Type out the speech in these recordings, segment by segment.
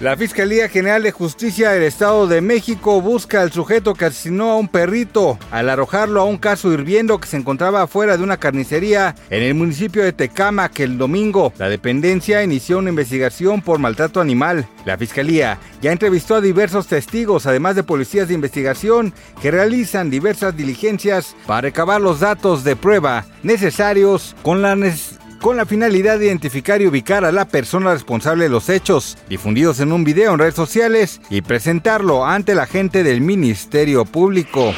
La Fiscalía General de Justicia del Estado de México busca al sujeto que asesinó a un perrito al arrojarlo a un caso hirviendo que se encontraba afuera de una carnicería en el municipio de Tecámac el domingo. La dependencia inició una investigación por maltrato animal. La Fiscalía ya entrevistó a diversos testigos, además de policías de investigación que realizan diversas diligencias para recabar los datos de prueba necesarios con la necesidad con la finalidad de identificar y ubicar a la persona responsable de los hechos, difundidos en un video en redes sociales, y presentarlo ante la gente del Ministerio Público.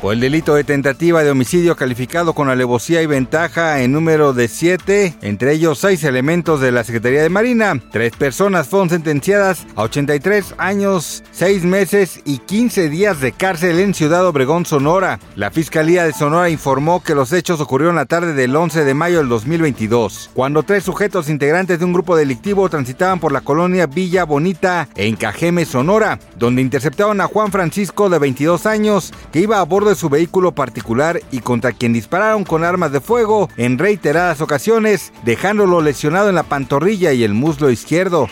Por el delito de tentativa de homicidio calificado con alevosía y ventaja en número de siete, entre ellos seis elementos de la Secretaría de Marina, tres personas fueron sentenciadas a 83 años, 6 meses y 15 días de cárcel en Ciudad Obregón, Sonora. La Fiscalía de Sonora informó que los hechos ocurrieron la tarde del 11 de mayo del 2022, cuando tres sujetos integrantes de un grupo delictivo transitaban por la colonia Villa Bonita en Cajeme, Sonora, donde interceptaron a Juan Francisco de 22 años que iba a bordo de su vehículo particular y contra quien dispararon con armas de fuego en reiteradas ocasiones, dejándolo lesionado en la pantorrilla y el muslo izquierdo.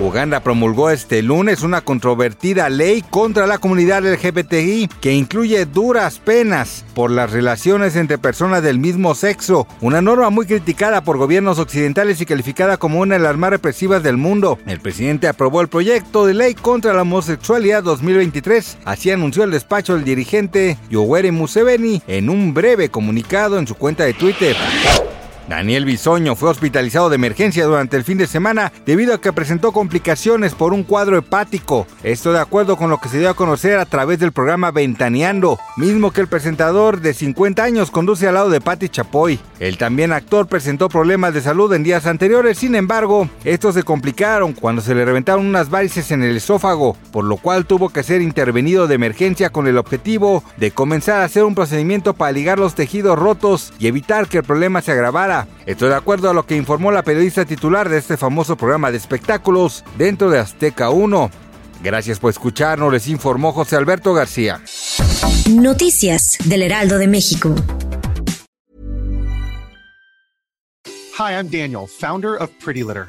Uganda promulgó este lunes una controvertida ley contra la comunidad LGBTI que incluye duras penas por las relaciones entre personas del mismo sexo, una norma muy criticada por gobiernos occidentales y calificada como una de las más represivas del mundo. El presidente aprobó el proyecto de ley contra la homosexualidad 2023, así anunció el despacho del dirigente Yoweri Museveni en un breve comunicado en su cuenta de Twitter. Daniel Bisoño fue hospitalizado de emergencia durante el fin de semana debido a que presentó complicaciones por un cuadro hepático. Esto de acuerdo con lo que se dio a conocer a través del programa Ventaneando, mismo que el presentador de 50 años conduce al lado de Patti Chapoy. El también actor presentó problemas de salud en días anteriores, sin embargo, estos se complicaron cuando se le reventaron unas varices en el esófago, por lo cual tuvo que ser intervenido de emergencia con el objetivo de comenzar a hacer un procedimiento para ligar los tejidos rotos y evitar que el problema se agravara. Esto de acuerdo a lo que informó la periodista titular de este famoso programa de espectáculos dentro de Azteca 1. Gracias por escucharnos, les informó José Alberto García. Noticias del Heraldo de México. Hi, I'm Daniel, founder of Pretty Litter.